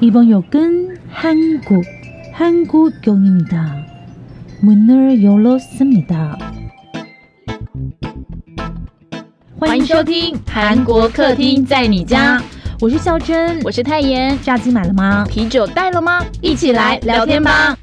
이번 역은 한국, 한국역입니다. 문을 열었습니다. 欢迎收听韩国客厅在你家，我是孝珍，我是泰妍。炸鸡买了吗？啤酒带了吗？一起来聊天吧。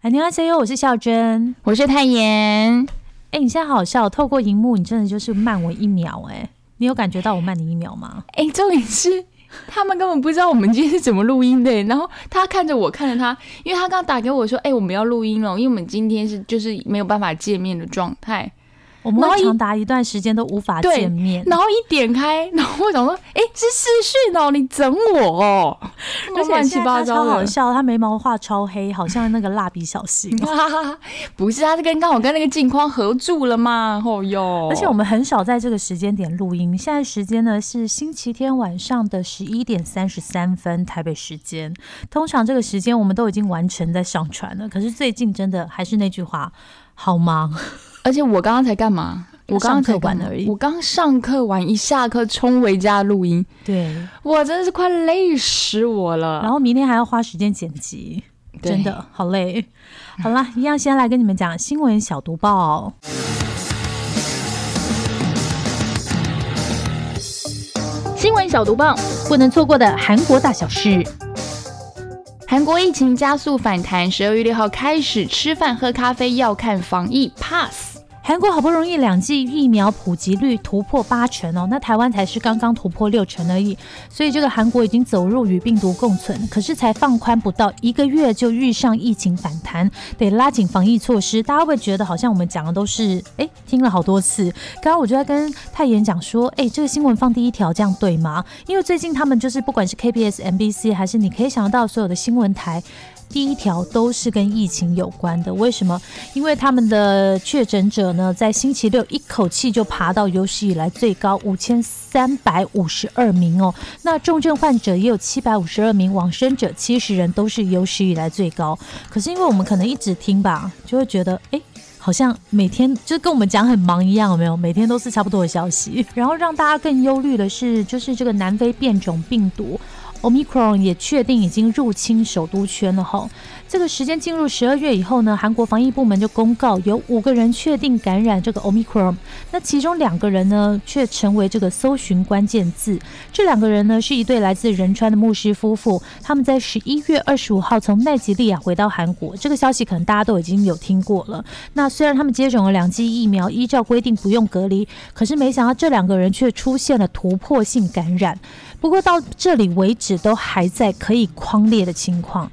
哎，你好，C U，我是孝珍，我是泰妍。哎，你现在好好笑，透过荧幕，你真的就是慢我一秒，哎， 你有感觉到我慢你一秒吗？哎，重点是。他们根本不知道我们今天是怎么录音的，然后他看着我，看着他，因为他刚打给我说：“哎，我们要录音了，因为我们今天是就是没有办法见面的状态。”我们长达一段时间都无法见面，然后一点开，然后我想说，哎，是视讯哦，你整我哦，乱七八糟超好笑，他眉毛画超黑，好像那个蜡笔小新。不是，他是跟刚好跟那个镜框合住了嘛，哦哟。而且我们很少在这个时间点录音，现在时间呢是星期天晚上的十一点三十三分台北时间。通常这个时间我们都已经完成在上传了，可是最近真的还是那句话，好忙。而且我刚刚才干嘛？我刚刚才玩而已。我刚上课完，一下课冲回家录音。对，我真的是快累死我了。然后明天还要花时间剪辑，真的好累。好了，一样先来跟你们讲新闻小读报。新闻小读报，不能错过的韩国大小事。韩国疫情加速反弹，十二月六号开始吃饭喝咖啡要看防疫 pass。韩国好不容易两剂疫苗普及率突破八成哦，那台湾才是刚刚突破六成而已，所以这个韩国已经走入与病毒共存，可是才放宽不到一个月就遇上疫情反弹，得拉紧防疫措施。大家会觉得好像我们讲的都是哎听了好多次？刚刚我就在跟泰妍讲说，哎，这个新闻放第一条这样对吗？因为最近他们就是不管是 KBS、MBC 还是你可以想得到所有的新闻台。第一条都是跟疫情有关的，为什么？因为他们的确诊者呢，在星期六一口气就爬到有史以来最高五千三百五十二名哦。那重症患者也有七百五十二名，往生者七十人，都是有史以来最高。可是因为我们可能一直听吧，就会觉得，哎，好像每天就跟我们讲很忙一样，有没有？每天都是差不多的消息。然后让大家更忧虑的是，就是这个南非变种病毒。Omicron 也确定已经入侵首都圈了哈。这个时间进入十二月以后呢，韩国防疫部门就公告有五个人确定感染这个 Omicron，那其中两个人呢却成为这个搜寻关键字。这两个人呢是一对来自仁川的牧师夫妇，他们在十一月二十五号从奈及利亚回到韩国。这个消息可能大家都已经有听过了。那虽然他们接种了两剂疫苗，依照规定不用隔离，可是没想到这两个人却出现了突破性感染。不过到这里为止都还在可以框列的情况。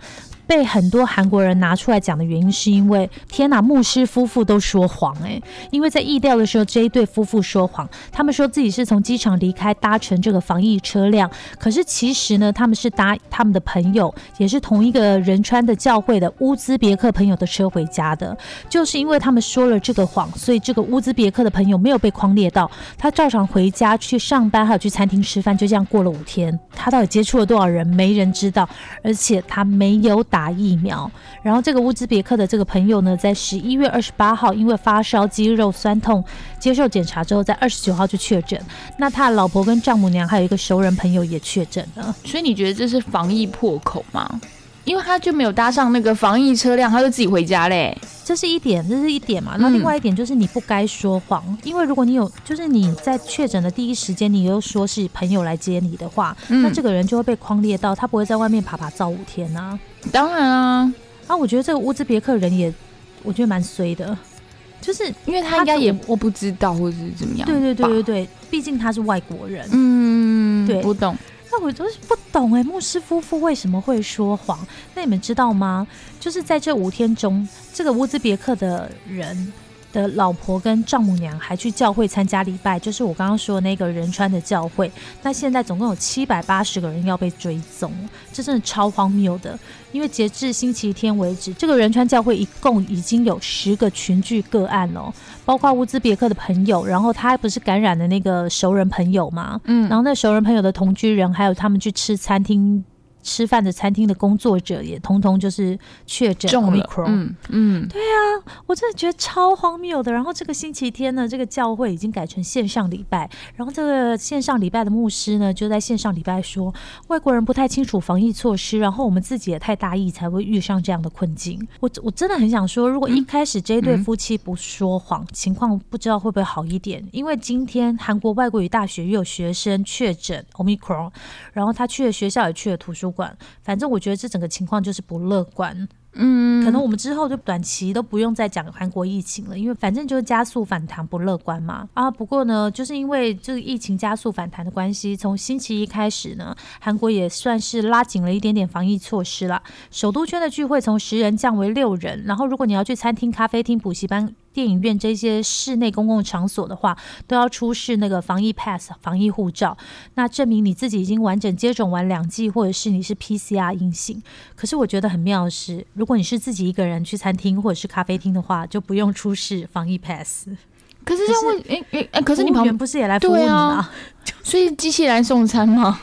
被很多韩国人拿出来讲的原因，是因为天哪，牧师夫妇都说谎哎！因为在意调的时候，这一对夫妇说谎，他们说自己是从机场离开，搭乘这个防疫车辆，可是其实呢，他们是搭他们的朋友，也是同一个仁川的教会的乌兹别克朋友的车回家的。就是因为他们说了这个谎，所以这个乌兹别克的朋友没有被框列到，他照常回家去上班，还有去餐厅吃饭，就这样过了五天。他到底接触了多少人，没人知道，而且他没有。打疫苗，然后这个乌兹别克的这个朋友呢，在十一月二十八号因为发烧、肌肉酸痛，接受检查之后，在二十九号就确诊。那他的老婆跟丈母娘还有一个熟人朋友也确诊了。所以你觉得这是防疫破口吗？因为他就没有搭上那个防疫车辆，他就自己回家嘞。这是一点，这是一点嘛。那另外一点就是你不该说谎，因为如果你有，就是你在确诊的第一时间，你又说是朋友来接你的话，那这个人就会被框列到，他不会在外面爬爬照五天呐。当然啊，啊，我觉得这个乌兹别克人也，我觉得蛮衰的，就是因为他应该也我不知道或者是怎么样。对对对对对，毕竟他是外国人。嗯，对，不懂。那我就是不懂哎，牧师夫妇为什么会说谎？那你们知道吗？就是在这五天中，这个乌兹别克的人。的老婆跟丈母娘还去教会参加礼拜，就是我刚刚说的那个仁川的教会。那现在总共有七百八十个人要被追踪，这真的超荒谬的。因为截至星期天为止，这个仁川教会一共已经有十个群聚个案了，包括乌兹别克的朋友，然后他还不是感染的那个熟人朋友嘛？嗯，然后那熟人朋友的同居人，还有他们去吃餐厅。吃饭的餐厅的工作者也通通就是确诊中了。嗯嗯，我真的觉得超荒谬的。然后这个星期天呢，这个教会已经改成线上礼拜，然后这个线上礼拜的牧师呢，就在线上礼拜说，外国人不太清楚防疫措施，然后我们自己也太大意，才会遇上这样的困境。我我真的很想说，如果一开始这一对夫妻不说谎，情况不知道会不会好一点。因为今天韩国外国语大学又有学生确诊 Omicron，然后他去了学校，也去了图书馆，反正我觉得这整个情况就是不乐观。嗯，可能我们之后就短期都不用再讲韩国疫情了，因为反正就是加速反弹不乐观嘛。啊，不过呢，就是因为这个疫情加速反弹的关系，从星期一开始呢，韩国也算是拉紧了一点点防疫措施了。首都圈的聚会从十人降为六人，然后如果你要去餐厅、咖啡厅、补习班。电影院这些室内公共场所的话，都要出示那个防疫 pass 防疫护照，那证明你自己已经完整接种完两剂，或者是你是 PCR 阴性。可是我觉得很妙的是，如果你是自己一个人去餐厅或者是咖啡厅的话，就不用出示防疫 pass。可是这样会，诶诶诶，可是你旁边不是也来服务你吗？所以机器来送餐吗？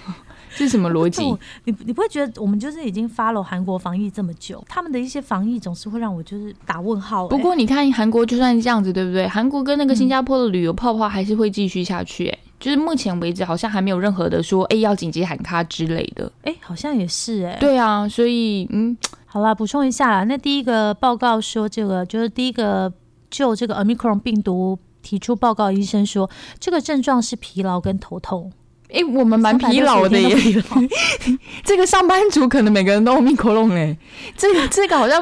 这是什么逻辑？你你不会觉得我们就是已经 follow 韩国防疫这么久，他们的一些防疫总是会让我就是打问号、欸。不过你看韩国就算这样子，对不对？韩国跟那个新加坡的旅游泡泡还是会继续下去、哎，就是目前为止好像还没有任何的说，哎，要紧急喊卡之类的。哎、好像也是哎、对啊，所以嗯，好啦，补充一下啦。那第一个报告说，这个就是第一个就这个 omicron 病毒提出报告，医生说这个症状是疲劳跟头痛，哎，我们蛮疲劳的耶。365天都疲劳 这个上班族可能每个人都密口龙哎，这个这个好像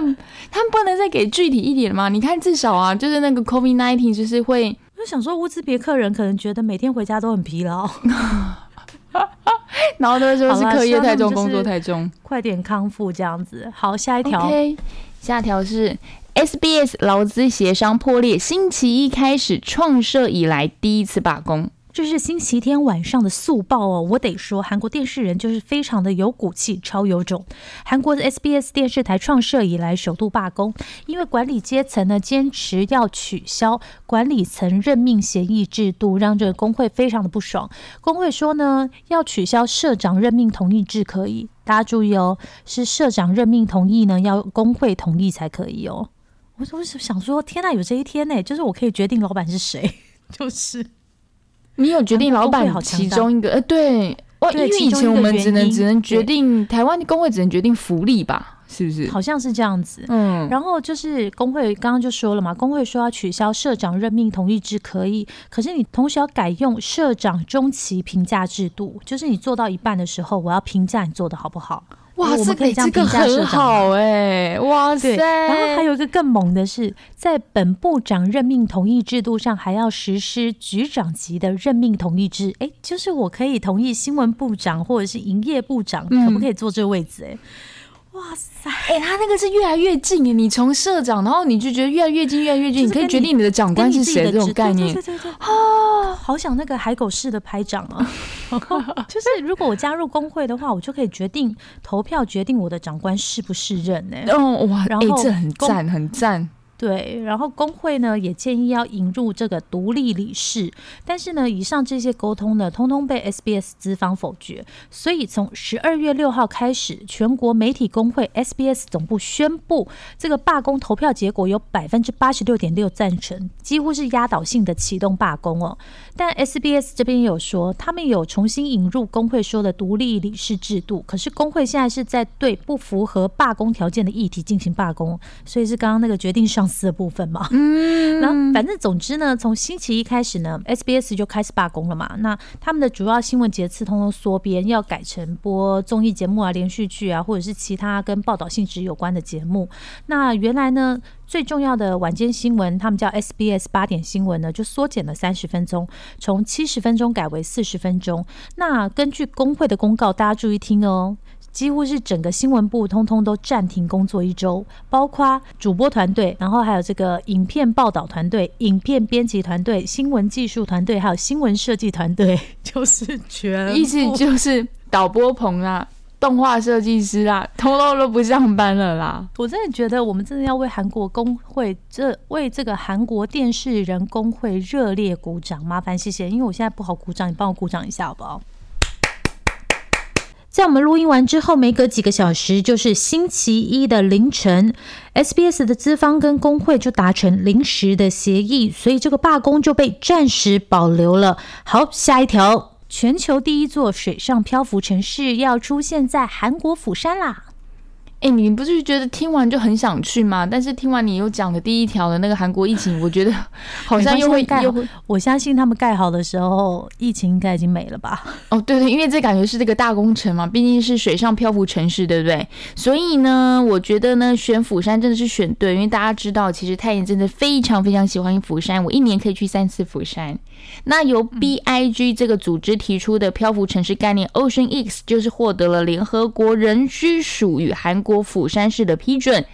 他们不能再给具体一点吗？你看至少啊，就是那个 COVID nineteen 就是会我就想说，乌兹别克人可能觉得每天回家都很疲劳，然后都会说是课业太重，工作太重。快点康复这样子。好，下一条。OK，下条是 SBS 劳资协商破裂，星期一开始创设以来第一次罢工。这是星期天晚上的速报哦，我得说，韩国电视人就是非常的有骨气，超有种。韩国的 SBS 电视台创设以来首度罢工，因为管理阶层呢坚持要取消管理层任命协议制度，让这个工会非常的不爽。工会说呢，要取消社长任命同意制可以，大家注意哦，是社长任命同意呢，要工会同意才可以哦。我我是想说，天呐，有这一天呢，就是我可以决定老板是谁，就是。你有决定老板其中一个？呃，对，哇，因为以前我们只能只能决定台湾的工会只能决定福利吧，是不是？好像是这样子。嗯，然后就是工会刚刚就说了嘛，工会说要取消社长任命同意制可以，可是你同时要改用社长中期评价制度，就是你做到一半的时候，我要评价你做的好不好。哇，我这们可以这样这个很评价社长吗好哎、哇塞！对，然后还有一个更猛的是，在本部长任命同意制度上，还要实施局长级的任命同意制。哎，就是我可以同意新闻部长或者是营业部长、嗯可不可以坐这个位置？哎，哇塞！哎、他那个是越来越近哎！你从社长，然后你就觉得越来越近，越来越近，你可以就是跟你决定你的长官是谁的这种概念职对对。对对对啊，好想那个海狗式的排长啊！就是如果我加入工会的话，我就可以决定投票决定我的长官是不是任呢、哦哇，哎、然后这很赞，很赞。对，然后工会呢也建议要引入这个独立理事，但是呢，以上这些沟通呢，通通被 SBS 资方否决。所以从十二月六号开始，全国媒体工会 SBS 总部宣布，这个罢工投票结果有百分之八十六点六赞成，几乎是压倒性的启动罢工哦。但 SBS 这边有说，他们有重新引入工会说的独立理事制度，可是工会现在是在对不符合罢工条件的议题进行罢工，所以是刚刚那个决定上司的部分嘛。嗯，然后反正总之呢，从星期一开始呢，SBS 就开始罢工了嘛。那他们的主要新闻节次通通缩编，要改成播综艺节目啊、连续剧啊，或者是其他跟报道性质有关的节目。那原来呢，最重要的晚间新闻，他们叫 SBS 八点新闻呢，就缩减了三十分钟，从七十分钟改为四十分钟。那根据工会的公告，大家注意听哦。几乎是整个新闻部通通都暂停工作一周，包括主播团队，然后还有这个影片报道团队、影片编辑团队、新闻技术团队，还有新闻设计团队，就是全意思就是导播棚啊、动画设计师啊，通通都不上班了啦。我真的觉得我们真的要为韩国工会这为这个韩国电视人工会热烈鼓掌，麻烦谢谢，因为我现在不好鼓掌，你帮我鼓掌一下好不好？在我们录音完之后，没隔几个小时，就是星期一的凌晨，SBS 的资方跟工会就达成临时的协议，所以这个罢工就被暂时保留了。好，下一条，全球第一座水上漂浮城市要出现在韩国釜山啦。哎，你不是觉得听完就很想去吗？但是听完你又讲的第一条的那个韩国疫情，我觉得 好像又会又会。我相信他们盖好的时候，疫情应该已经没了吧？哦，对对，因为这感觉是这个大工程嘛，毕竟是水上漂浮城市，对不对？所以呢，我觉得呢，选釜山真的是选对，因为大家知道，其实太妍真的非常非常喜欢釜山，我一年可以去三次釜山。那由 B I G 这个组织提出的漂浮城市概念 Ocean X，就是获得了联合国人居属与韩国釜山市的批准。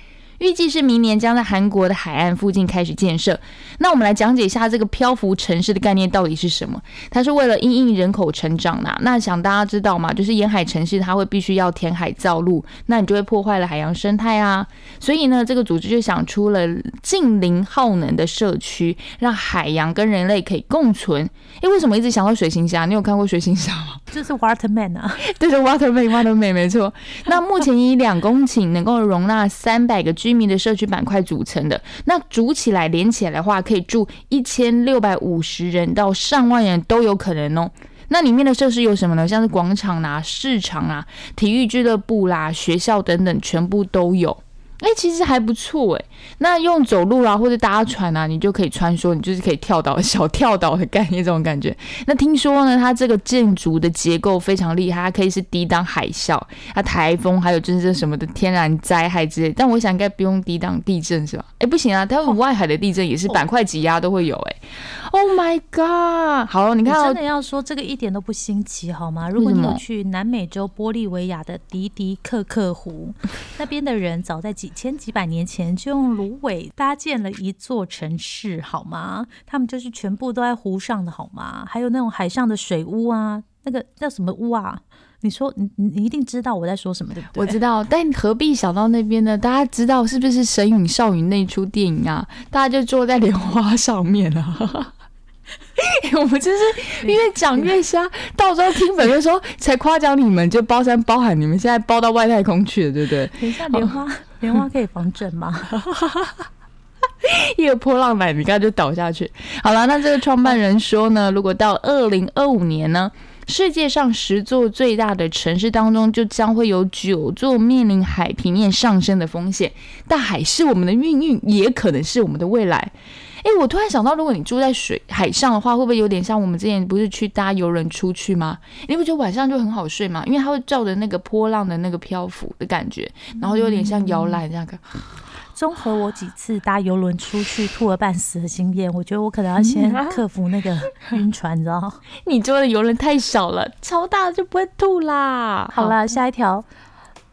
预计是明年将在韩国的海岸附近开始建设。那我们来讲解一下这个漂浮城市的概念到底是什么？它是为了因应人口成长呐。那想大家知道嘛，就是沿海城市它会必须要填海造陆，那你就会破坏了海洋生态啊。所以呢，这个组织就想出了近零耗能的社区，让海洋跟人类可以共存。诶，为什么一直想到水行侠？你有看过水行侠吗？就是 Waterman 啊，对对，Waterman，Waterman 没错。那目前以两公顷能够容纳三百个。居民的社区板块组成的，那组起来连起来的话，可以住一千六百五十人到上万人都有可能哦。那里面的设施有什么呢？像是广场啦、市场啊、体育俱乐部啦、学校等等，全部都有。哎，其实还不错哎。那用走路啊，或者搭船啊，你就可以穿梭，你就是可以跳岛，小跳岛的概念这种感觉。那听说呢，它这个建筑的结构非常厉害，它可以是抵挡海啸、啊台风，还有就是这什么的天然灾害之类。但我想应该不用抵挡地震是吧？哎，不行啊，它外海的地震也是板块挤压都会有哎。Oh my god！好，你看，真的要说这个一点都不新奇好吗？如果你有去南美洲玻利维亚的迪迪克克湖，那边的人早在几千几百年前就用芦苇搭建了一座城市，好吗？他们就是全部都在湖上的，好吗？还有那种海上的水屋啊，那个叫什么屋啊？你说你你你一定知道我在说什么，对不对？我知道，但何必想到那边呢？大家知道是不是《神隐少女》那出电影啊？大家就坐在莲花上面啊。我们就是越讲越瞎，到时候听粉的时候才夸奖你们，就包山包海，你们现在包到外太空去了，对不对？等一下，莲花莲花可以防震吗？一个波浪奶，你刚就倒下去。好了，那这个创办人说呢，如果到二零二五年呢，世界上十座最大的城市当中，就将会有九座面临海平面上升的风险。大海是我们的命运，也可能是我们的未来。哎，我突然想到，如果你住在水海上的话，会不会有点像我们之前不是去搭游轮出去吗？你不觉得晚上就很好睡吗？因为它会照着那个波浪的那个漂浮的感觉，然后就有点像摇篮这样。综合我几次搭游轮出去吐了半死的经验，我觉得我可能要先克服那个晕船，你知道 你坐的游轮太小了，超大就不会吐啦。好了，下一条。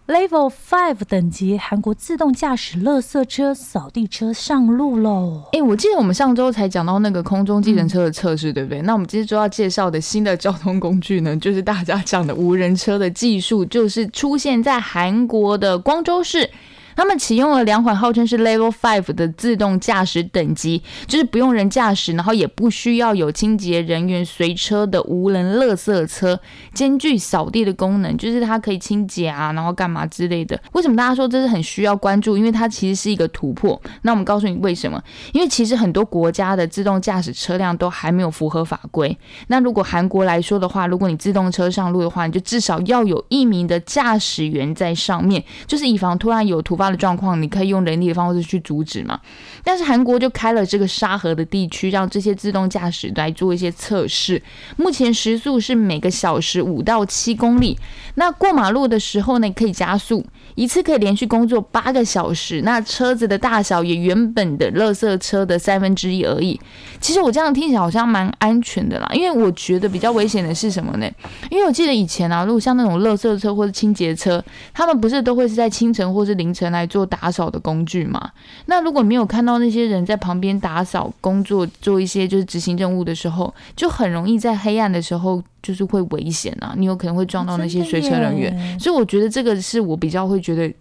Level Five 等级韩国自动驾驶垃圾车、扫地车上路喽！哎，我记得我们上周才讲到那个空中计程车的测试，对不对？那我们今天就要介绍的新的交通工具呢，就是大家讲的无人车的技术，就是出现在韩国的光州市。他们启用了两款号称是 Level Five 的自动驾驶等级，就是不用人驾驶，然后也不需要有清洁人员随车的无人垃圾车，兼具扫地的功能，就是它可以清洁啊，然后干嘛之类的。为什么大家说这是很需要关注？因为它其实是一个突破。那我们告诉你为什么？因为其实很多国家的自动驾驶车辆都还没有符合法规。那如果韩国来说的话，如果你自动车上路的话，你就至少要有一名的驾驶员在上面，就是以防突然有突发。发的状况，你可以用人力的方式去阻止嘛？但是韩国就开了这个沙河的地区，让这些自动驾驶来做一些测试。目前时速是每个小时五到七公里。那过马路的时候呢，可以加速，一次可以连续工作八个小时。那车子的大小也原本的垃圾车的三分之一而已。其实我这样听起来好像蛮安全的啦，因为我觉得比较危险的是什么呢？因为我记得以前啊，如果像那种垃圾车或者清洁车，他们不是都会是在清晨或是凌晨来做打扫的工具嘛？那如果没有看到那些人在旁边打扫工作，做一些就是执行任务的时候，就很容易在黑暗的时候就是会危险啊！你有可能会撞到那些随车人员，所以我觉得这个是我比较会觉得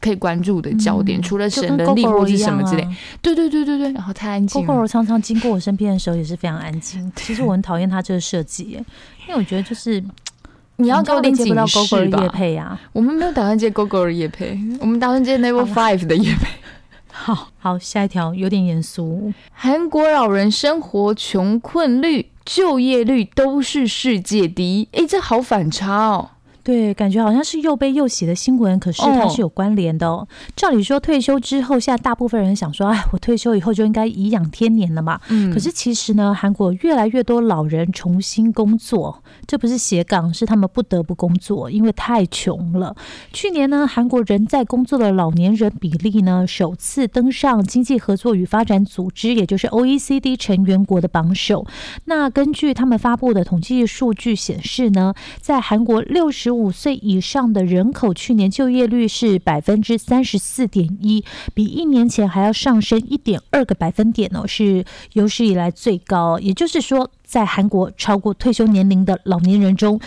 可以关注的焦点，除了省人力或是什么之类。对对对对对，然后太安静。GoGo 常常经过我身边的时候也是非常安静。其实我很讨厌它这个设计，因为我觉得就是你要高点接不到警 GoGo 示吧的夜？配啊。我们没有打算接 GoGo 的夜配，我们打算接 Level Five 的夜配。好好，下一条有点严肃。韩国老人生活穷困率、就业率都是世界第一，诶，这好反差哦。对，感觉好像是又悲又喜的新闻，可是它是有关联的哦。照理说，退休之后，现在大部分人想说，哎，我退休以后就应该颐养天年了嘛。嗯可是其实呢，韩国越来越多老人重新工作，这不是斜杠，是他们不得不工作，因为太穷了。去年呢，韩国人在工作的老年人比例呢，首次登上经济合作与发展组织，也就是 OECD 成员国的榜首。那根据他们发布的统计数据显示呢，在韩国六十五岁以上的人口，去年就业率是百分之三十四点一，比一年前还要上升一点二个百分点哦，是有史以来最高。也就是说，在韩国超过退休年龄的老年人中，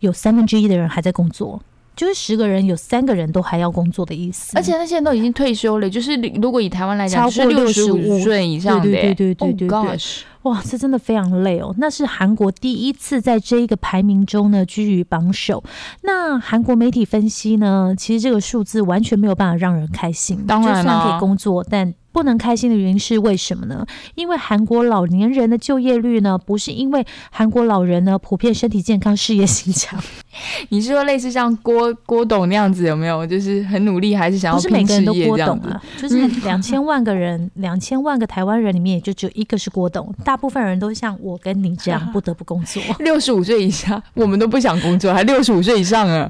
有三分之一的人还在工作。就是十个人有三个人都还要工作的意思，而且他现在都已经退休了，就是如果以台湾来讲，超过六十五65岁以上的，对对对对对对对 Oh 哇，这真的非常累哦。那是韩国第一次在这一个排名中呢居于榜首。那韩国媒体分析呢，其实这个数字完全没有办法让人开心。当然就算可以工作，但不能开心的原因是为什么呢？因为韩国老年人的就业率呢，不是因为韩国老人呢普遍身体健康、事业心强，你是说类似像郭郭董那样子有没有？就是很努力，还是想要不是每个人都郭？董啊，就是两千万个人，两千万个台湾人里面，也就只有一个是郭董，大部分人都像我跟你这样 不得不工作。六十五岁以下，我们都不想工作，还六十五岁以上啊，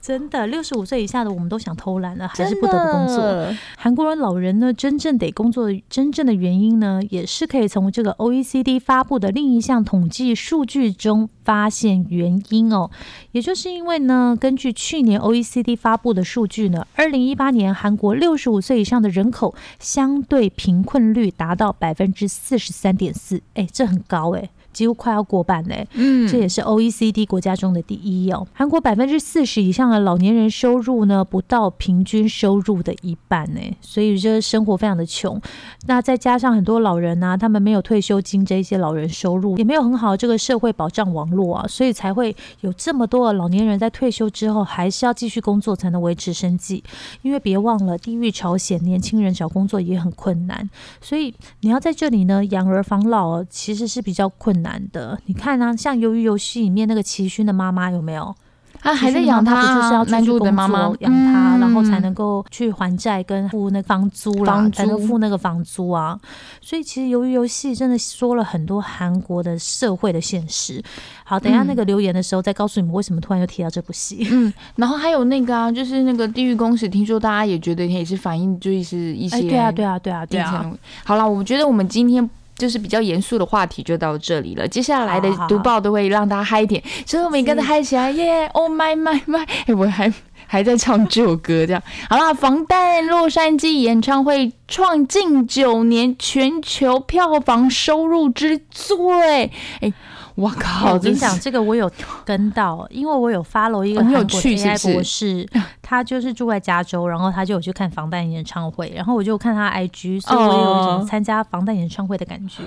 真的，六十五岁以下的我们都想偷懒了，还是不得不工作。韩国人老人呢，真正得工作的真正的原因呢，也是可以从这个 OECD 发布的另一项统计数据中发现原因哦。也就是因为呢，根据去年 OECD 发布的数据呢，二零一八年韩国六十五岁以上的人口相对贫困率达到百分之四十三点四，哎，这很高哎。几乎快要过半嘞，嗯这也是 OECD 国家中的第一哦。韩国百分之四十以上的老年人收入呢，不到平均收入的一半呢，所以这生活非常的穷。那再加上很多老人啊，他们没有退休金这一些老人收入，也没有很好的这个社会保障网络啊，所以才会有这么多的老年人在退休之后还是要继续工作才能维持生计。因为别忘了，地域朝鲜年轻人找工作也很困难，所以你要在这里呢养儿防老哦，其实是比较困难的。你看啊，像《鱿鱼游戏》里面那个齐勋的妈妈有没有？他还在养他不就是要啊，男主出去工的妈妈作养他，然后才嗯能够去还债跟付那个房租啦，房才能租付那个房租啊。所以其实《鱿鱼游戏》真的说了很多韩国的社会的现实。好，等一下嗯那个留言的时候再告诉你们为什么突然又提到这部戏。嗯，然后还有那个啊，就是那个地狱公使，听说大家也觉得也是反映就是一些哎，对啊，对啊，对啊，对啊。好了，我觉得我们今天。就是比较严肃的话题就到这里了，接下来的读报都会让大家嗨一点，所以我们也跟着嗨起来，耶！Oh my my my！哎，我还还在唱这首歌，这样好啦。防弹洛杉矶演唱会创近九年全球票房收入之最，哎，我靠！我跟你讲，这个我有跟到，因为我有 follow 一个韩国 AI 博士，他就是住在加州，然后他就有去看防弹演唱会，然后我就看他 IG，所以我有一种哦参加防弹演唱会的感觉，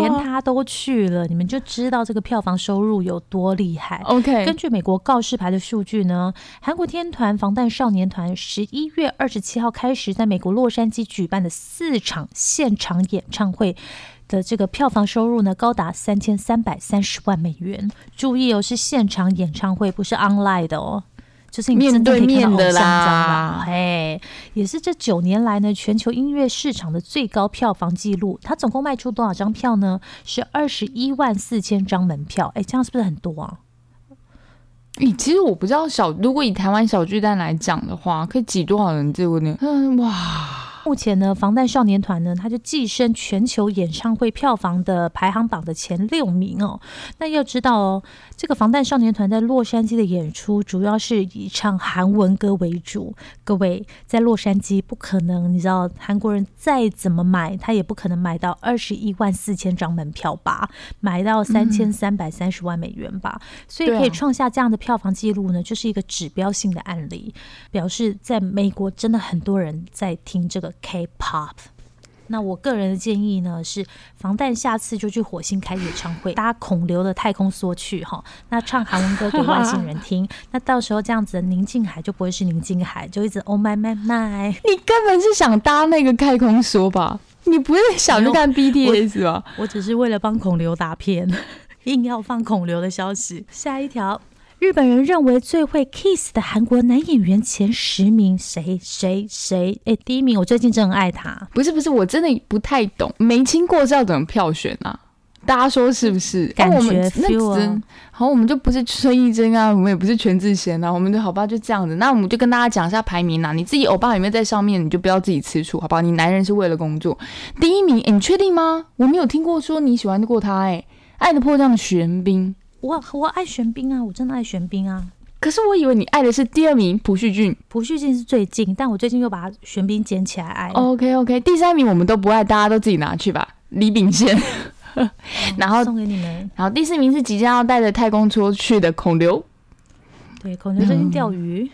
连他都去了，你们就知道这个票房收入有多厉害。OK，根据美国告示牌的数据呢，韩国天团防弹少年团十一月二十七号开始在美国洛杉矶举办的四场现场演唱会。的这个票房收入呢，高达三千三百三十万美元。注意哦，是现场演唱会，不是 online 的哦，就是你面对面的啦啦。哎，也是这九年来呢，全球音乐市场的最高票房纪录。它总共卖出多少张票呢？是二十一万四千张门票。哎，这样是不是很多啊？咦，其实我不知道小，如果以台湾小巨蛋来讲的话，可以挤多少人？这个呢？嗯，哇，目前呢，防弹少年团呢，他就跻身全球演唱会票房的排行榜的前六名哦。那要知道哦，这个防弹少年团在洛杉矶的演出主要是以唱韩文歌为主。各位在洛杉矶不可能，你知道韩国人再怎么买，他也不可能买到二十一万四千张门票吧，买到三千三百三十万美元吧。所以可以创下这样的票房记录呢，就是一个指标性的案例，表示在美国真的很多人在听这个 K-pop。那我个人的建议呢是，防弹下次就去火星开演唱会，搭孔刘的太空梭去哈，那唱韩文歌给外星人听，那到时候这样子的宁静海就不会是宁静海，就一直 Oh my my my。你根本是想搭那个太空梭吧？你不是想去看 BTS 吧？我只是为了帮孔刘打片，硬要放孔刘的消息。下一条。日本人认为最会 kiss 的韩国男演员前十名谁谁谁？哎，第一名我最近真的很爱他。不是不是，我真的不太懂，没亲过是要怎么票选啊？大家说是不是？感觉 feel 好，我们就不是孙艺珍啊，我们也不是全智贤啊，我们就好吧，就这样子。那我们就跟大家讲一下排名啊，你自己欧巴有没有在上面？你就不要自己吃醋，好不好？你男人是为了工作。第一名，你确定吗？我没有听过说你喜欢过他，哎，爱的迫降的玄彬。我我爱玄彬啊，我真的爱玄彬啊。可是我以为你爱的是第二名朴叙俊，朴叙俊是最近，但我最近又把玄彬捡起来爱。OK OK，第三名我们都不爱，大家都自己拿去吧。李秉宪，然后送给你们。然后第四名是即将要带着太空出去的孔刘，对，孔刘最近钓鱼。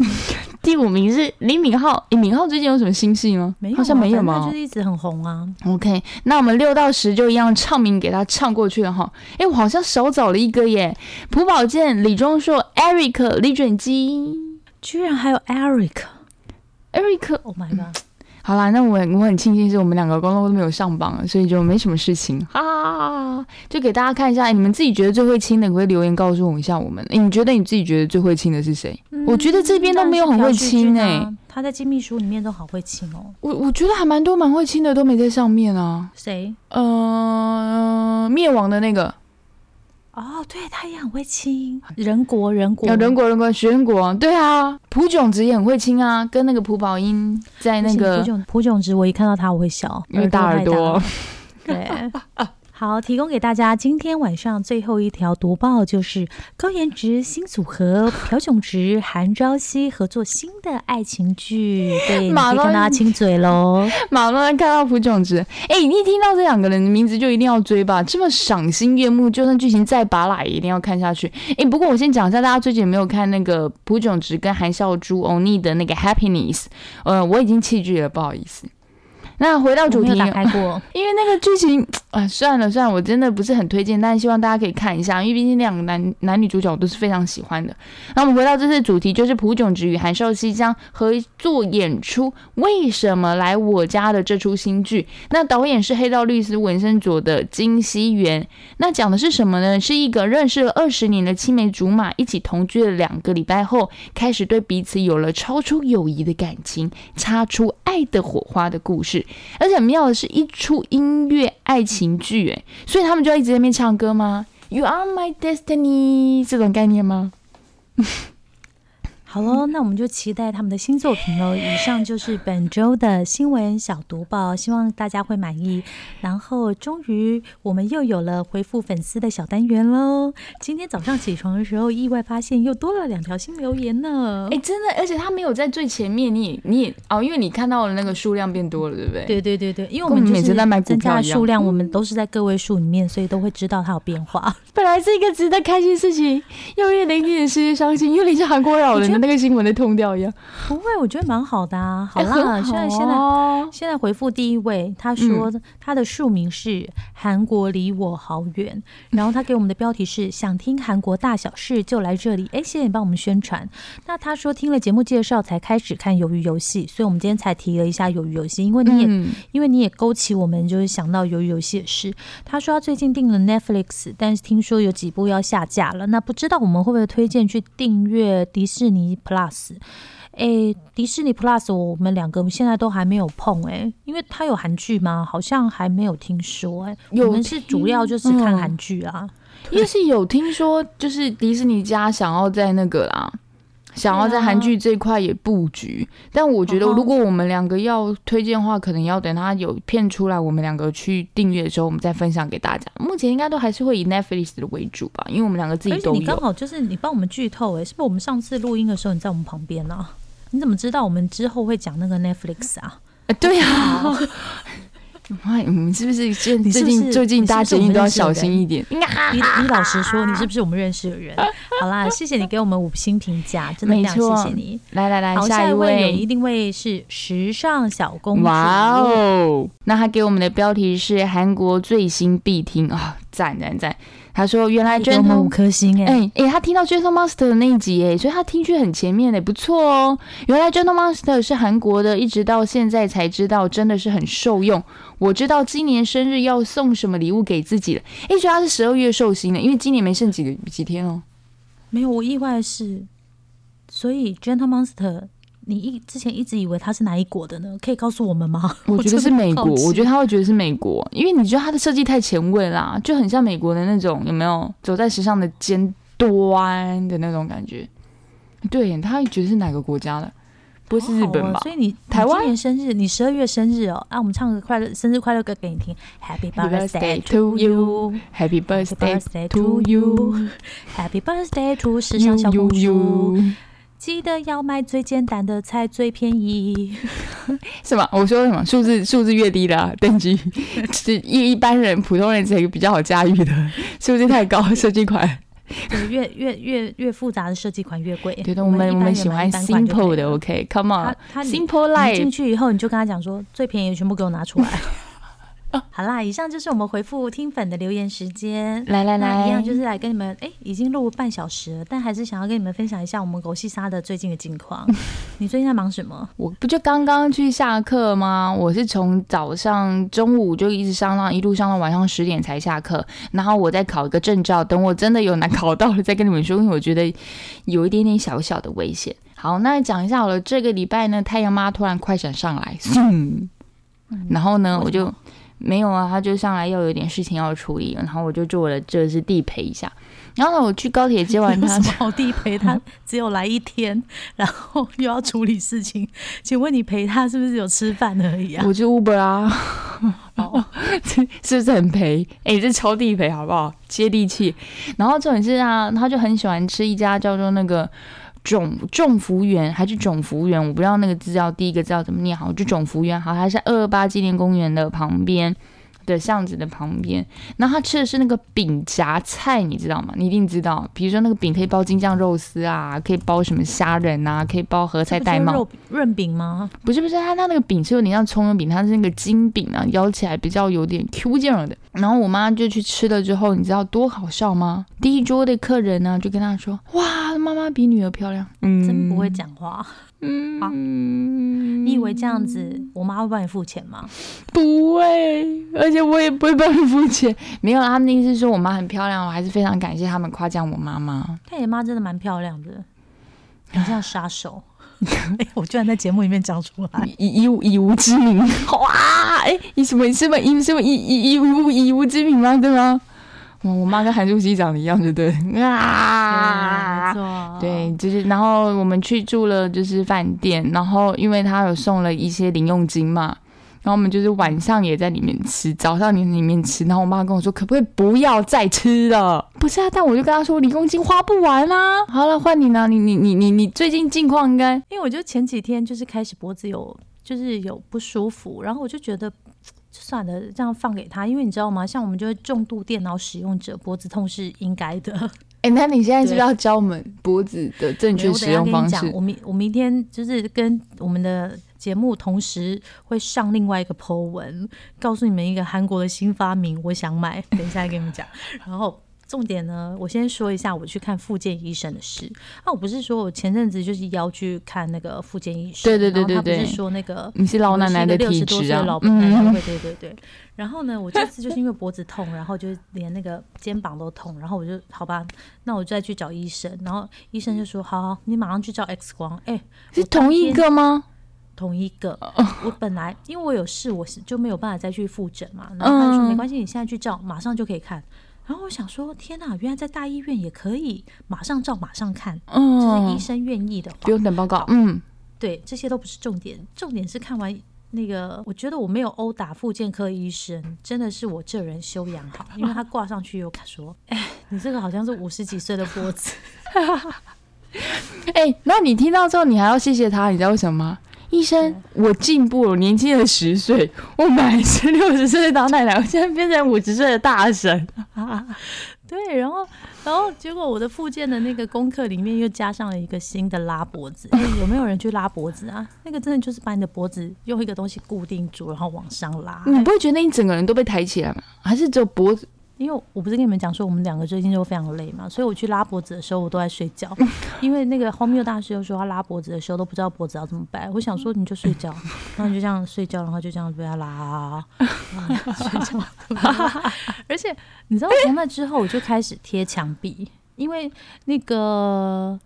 第五名是李敏镐，李敏镐最近有什么新戏吗？没有，好像没有吗？就是一直很红啊。OK，那我们六到十就一样唱名给他唱过去了哈。哎，我好像少找了一个耶，朴宝剑、李钟硕、Eric、李准基，居然还有 Eric，Eric，Oh my god！好啦，那我我很庆幸是我们两个刚刚都没有上榜，所以就没什么事情 啊。就给大家看一下，你们自己觉得最会亲的，可以留言告诉我一下。我们，你觉得你自己觉得最会亲的是谁？我觉得这边都没有很会亲哎，他在金秘书里面都好会亲哦。我我觉得还蛮多蛮会亲的都没在上面啊。谁？呃，灭亡的那个。哦，对他也很会亲，人国人国，人国人国徐仁国，对啊，朴炯植也很会亲啊，跟那个朴宝英在那个朴炯朴炯植，我一看到他我会笑，因为大耳朵，对。好，提供给大家今天晚上最后一条读报，就是高颜值新组合 朴炯植、韩朝熙合作新的爱情剧。对，马上看到他亲嘴喽，马上 看到朴炯植。哎，你一听到这两个人的名字就一定要追吧？这么赏心悦目，就算剧情再拔拉，也一定要看下去。哎，不过我先讲一下，大家最近有没有看那个朴炯植跟韩孝珠欧尼的那个 Happiness？呃，我已经弃剧了，不好意思。那回到主题，打开过，因为那个剧情啊，算了算了，我真的不是很推荐，但是希望大家可以看一下，因为毕竟两个男男女主角我都是非常喜欢的。那我们回到这次主题，就是朴炯植与韩少熙将合作演出《为什么来我家》的这出新剧。那导演是黑道律师纹身佐的金熙元。那讲的是什么呢？是一个认识了二十年的青梅竹马，一起同居了两个礼拜后，开始对彼此有了超出友谊的感情，擦出爱的火花的故事。而且妙的是一出音乐爱情情剧，哎，所以他们就要一直在那边唱歌吗？You are my destiny 这种概念吗？好喽，那我们就期待他们的新作品喽。以上就是本周的新闻小读报，希望大家会满意。然后，终于我们又有了回复粉丝的小单元喽。今天早上起床的时候，意外发现又多了两条新留言呢。哎，真的，而且他没有在最前面，你也你也哦，因为你看到了那个数量变多了，对不对？对对对对，因为我们每次在卖增加的数量，我们都是在个位数里面，所以都会知道它有变化。本来是一个值得开心事情，又越令人世界伤心，又令像韩国人的。那个新闻的痛调一样，不会，我觉得蛮好的啊。好啦，现在现在现在回复第一位，他说他的署名是韩国离我好远，然后他给我们的标题是想听韩国大小事就来这里。哎，谢谢你帮我们宣传。那他说听了节目介绍才开始看鱿鱼游戏，所以我们今天才提了一下鱿鱼游戏，因为你也因为你也勾起我们就是想到鱿鱼游戏的事。他说他最近订了 Netflix，但是听说有几部要下架了，那不知道我们会不会推荐去订阅迪士尼？Plus，哎，迪士尼 Plus，我们两个现在都还没有碰哎，因为它有韩剧吗？好像还没有听说哎。我们是主要就是看韩剧啊，因为是有听说，就是迪士尼家想要在那个啦。想要在韩剧这一块也布局，但我觉得如果我们两个要推荐的话，可能要等它有片出来，我们两个去订阅的时候，我们再分享给大家。目前应该都还是会以 Netflix 的为主吧，因为我们两个自己都有。你刚好就是你帮我们剧透哎，是不是我们上次录音的时候你在我们旁边呢？你怎么知道我们之后会讲那个 Netflix 啊？对呀。哎，我们是不是最近最近你是不是我搭捷运都要小心一点？你你 老实说，你是不是我们认识的人？好啦，谢谢你给我们五星评价，真的非常谢谢你。来来来，下一一位有一。定位是时尚小公主。哇哦！那他给我们的标题是韩国最新必听啊，赞赞赞！他说原来 Gentle 五颗星哎、哎哎，他听到 Gentle Monster 的那一集哎，所以他听去很前面哎，不错哦。原来 Gentle Monster 是韩国的，一直到现在才知道，真的是很受用。我知道今年生日要送什么礼物给自己了。哎，觉得他是十二月寿星的，因为今年没剩几个几天哦。没有，我意外的是，所以 Gentle Monster，你一之前一直以为它是哪一国的呢？可以告诉我们吗？我觉得是美国，我觉得他会觉得是美国，因为你觉得它的设计太前卫啦，就很像美国的那种，有没有走在时尚的尖端的那种感觉？对，他会觉得是哪个国家的？不会是日本吧？所以你台湾今年生日，你十二月生日哦，啊，我们唱个快乐生日快乐歌给你听，Happy birthday to you。Happy birthday to you, Happy birthday to 时尚小公主。记得要买最简单的菜最便宜。什么？我说什么？数字数字越低的、啊、等级，是一一般人普通人才比较好驾驭的，数字太高，设计款。对，越越越越复杂的设计款越贵。对的，我们我们喜欢 simple 的，OK，come、他 on。他你 Simple 你进去以后，你就跟他讲说，最便宜的全部给我拿出来。好啦，以上就是我们回复听粉的留言时间。来来来，一样就是来跟你们，哎、已经录半小时了，但还是想要跟你们分享一下我们狗戏沙的最近的近况。你最近在忙什么？我不就刚刚去下课吗？我是从早上中午就一直上到一路上到晚上十点才下课，然后我再考一个证照，等我真的有拿考到了再跟你们说，因为我觉得有一点点小小的危险。好，那讲一下好了，这个礼拜呢，太阳妈突然快闪上来，嗯然后呢，我就没有啊，他就上来要有点事情要处理，然后我就做了这是地陪一下，然后呢，我去高铁接完他什么好地陪他？只有来一天，然后又要处理事情。请问你陪他是不是有吃饭而已啊？我就 Uber 啊，哦 是不是很陪？哎、这超地陪好不好？接地气。然后重点是啊，他就很喜欢吃一家叫做那个种种福园还是种福园，我不知道那个字要第一个字要怎么念好，就种福园好，还是二二八纪念公园的旁边。的巷子的旁边，然后他吃的是那个饼夹菜，你知道吗？你一定知道，比如说那个饼可以包京酱肉丝啊，可以包什么虾仁啊，可以包合菜带帽，润饼吗？不是不是，它它那个饼是有点像葱油饼，它是那个金饼啊，咬起来比较有点 Q 劲儿的。然后我妈就去吃了之后，你知道多好笑吗？第一桌的客人呢就跟她说：“哇，妈妈比女儿漂亮。”嗯，真不会。讲话。嗯，你以为这样子，我妈会帮你付钱吗？不会，而且我也不会帮你付钱。没有，他们的意思是说我妈很漂亮，我还是非常感谢他们夸奖我妈妈。看你妈真的蛮漂亮的，很像杀手。哎、我居然在节目里面讲出来，以以无以无之名，哇！哎，以什么以什么以什么以以以无以无之名吗？对吗？哇，我妈跟韩素汐长得一样，对不对？啊，对，没错，对，就是，然后我们去住了就是饭店，然后因为他有送了一些零用金嘛，然后我们就是晚上也在里面吃，早上也在里面吃，然后我妈跟我说，可不可以不要再吃了？不是啊，但我就跟她说，零用金花不完啦、好了，换你呢，你你你你你最近近况应该因为我就前几天就是开始脖子有就是有不舒服，然后我就觉得。就算了，这样放给他，因为你知道吗？像我们就是重度电脑使用者，脖子痛是应该的。哎、那你现在是不是要教我们脖子的正确使用方式？我明我明天就是跟我们的节目同时会上另外一个 Po 文，告诉你们一个韩国的新发明，我想买，等一下跟你们讲。然后重点呢，我先说一下我去看复健医生的事。啊，我不是说我前阵子就是要去看那个复健医生，对对对对对不是说那个你是老奶奶的六体质啊十多岁的老，奶奶对对对。然后呢，我这次就是因为脖子痛，然后就连那个肩膀都痛，然后我就好吧，那我就再去找医生。然后医生就说：“好好，你马上去照 X 光。”哎，是同一个吗？同一个。哦我本来因为我有事，我是就没有办法再去复诊嘛。然后他就说：“嗯没关系，你现在去照，马上就可以看。”然后我想说：“天哪，原来在大医院也可以马上照，马上看。”嗯就是嗯医，生愿意的话，不用等报告。嗯，对，这些都不是重点，重点是看完那个，我觉得我没有殴打妇健科医生，真的是我这人修养好，因为他挂上去又说，哎，你这个好像是五十几岁的脖子，哎、那你听到之后，你还要谢谢他，你知道为什么吗？医生，我进步了，我年轻了十岁，我本来是六十岁的老奶奶，我现在变成五十岁的大神。对，然后，然后结果我的附件的那个功课里面又加上了一个新的拉脖子。哎，有没有人去拉脖子啊？那个真的就是把你的脖子用一个东西固定住，然后往上拉。你不会觉得你整个人都被抬起来吗？还是只有脖子？因为我不是跟你们讲说我们两个最近都非常累嘛，所以我去拉脖子的时候我都在睡觉。因为那个荒谬大师又说他拉脖子的时候都不知道脖子要怎么摆。我想说你就睡觉，然后你就这样睡觉，然后就这样被他拉，睡觉。而且你知道从那之后我就开始贴墙壁，因为那个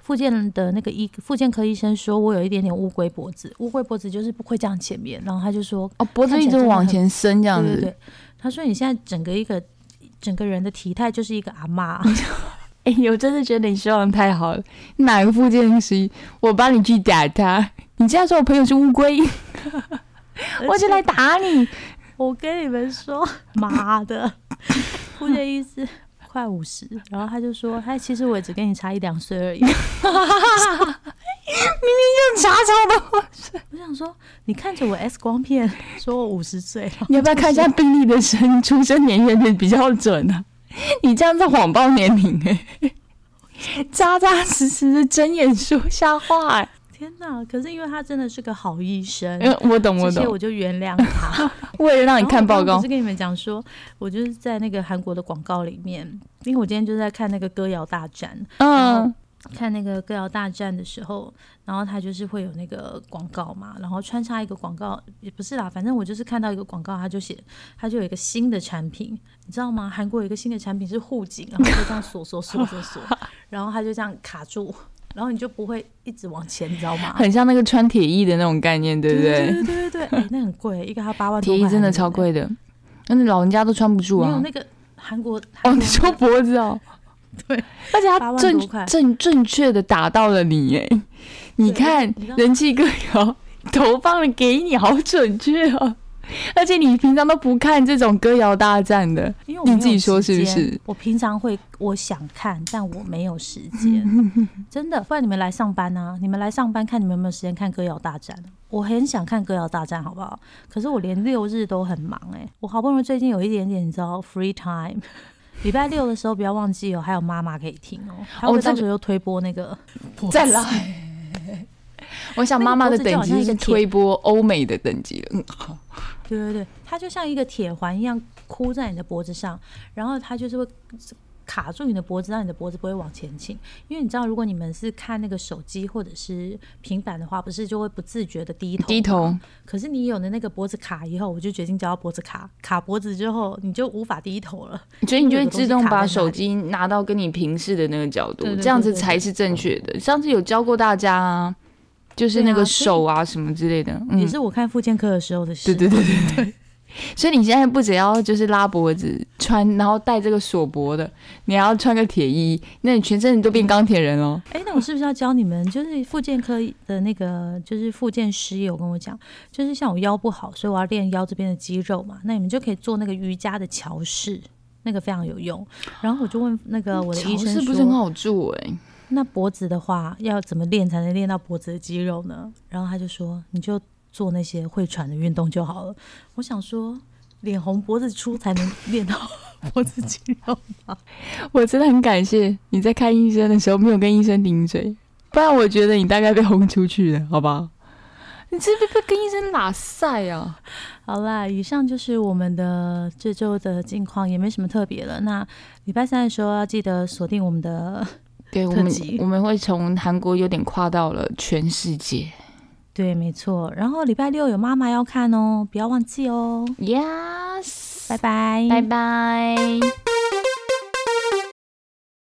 附件的那个医附件科医生说我有一点点乌龟脖子，乌龟脖子就是不会这样前面，然后他就说哦脖子一直往前伸这样子。他说：“你现在整个一个整个人的体态就是一个阿妈。”哎呦，真的觉得你说的太好了。哪个附件师？我帮你去打他。你这样说我朋友是乌龟，我就来打你。我跟你们说，妈的，附件医师快五十，然后他就说：“他其实我只跟你差一两岁而已。”明明就差超多想说，你看着我 X 光片，说我五十岁，你要不要看一下病历的生出生年月日比较准呢？你这样子谎报年龄，哎，扎扎实实的睁眼说瞎话，哎，天哪！可是因为他真的是个好医生，我懂我懂，我就原谅他。为了让你看报告，我是跟你们讲说，我就是在那个韩国的广告里面，因为我今天就在看那个歌谣大战，嗯。看那个歌谣大战的时候，然后他就是会有那个广告嘛，然后穿插一个广告也不是啦，反正我就是看到一个广告，他就写他就有一个新的产品，你知道吗？韩国有一个新的产品是护颈，然后就这样锁锁锁锁锁，然后他就这样卡住，然后你就不会一直往前，你知道吗？很像那个穿铁衣的那种概念，对不对？对对对对对，那很贵，一个要八万铁衣真的超贵的，那老人家都穿不住啊。没有那个韩国哦，你说脖子哦。对，而且他正正正确的打到了你哎，你看人气歌谣投放了给你，好准确哦。而且你平常都不看这种歌谣大战的，你自己说是不是？我平常会，我想看，但我没有时 间，真的。不然你们来上班啊？你们来上班看你们有没有时间看歌谣大战？我很想看歌谣大战，好不好？可是我连六日都很忙哎，我好不容易最近有一点点，你知道，free time。礼拜六的时候不要忘记哦，还有妈妈可以听哦。我们到时候又推播那个 再来。我想妈妈的等级是推播欧美的等级了。嗯，对对对，它就像一个铁环一样箍在你的脖子上，然后它就是会。卡住你的脖子，让你的脖子不会往前倾。因为你知道，如果你们是看那个手机或者是平板的话，不是就会不自觉的低头。低头。可是你有了那个脖子卡以后，我就决定叫脖子卡。卡脖子之后，你就无法低头了。所以你就会自动把手机拿到跟你平视的那个角度，这样子才是正确的。上次有教过大家啊，就是那个手啊什么之类的，也是我看妇健科的时候的事。对对对对对。所以你现在不只要就是拉脖子穿，然后戴这个锁脖的，你还要穿个铁衣，那你全身你都变钢铁人哦。哎，那我是不是要教你们？就是复健科的那个，就是复健师有跟我讲，就是像我腰不好，所以我要练腰这边的肌肉嘛。那你们就可以做那个瑜伽的桥式，那个非常有用。然后我就问那个我的医生是，不是很好做哎？那脖子的话要怎么练才能练到脖子的肌肉呢？然后他就说，你就。做那些会喘的运动就好了。我想说，脸红脖子粗才能练到 脖子肌肉吗？我真的很感谢你在看医生的时候没有跟医生顶嘴，不然我觉得你大概被轰出去了，好吧？你是不是跟医生拉赛啊？好啦，以上就是我们的这周的近况，也没什么特别了。那礼拜三的时候要记得锁定我们的对，我们我们会从韩国有点跨到了全世界。对，没错。然后礼拜六有妈妈要看哦，不要忘记哦。Yes，拜拜，拜拜。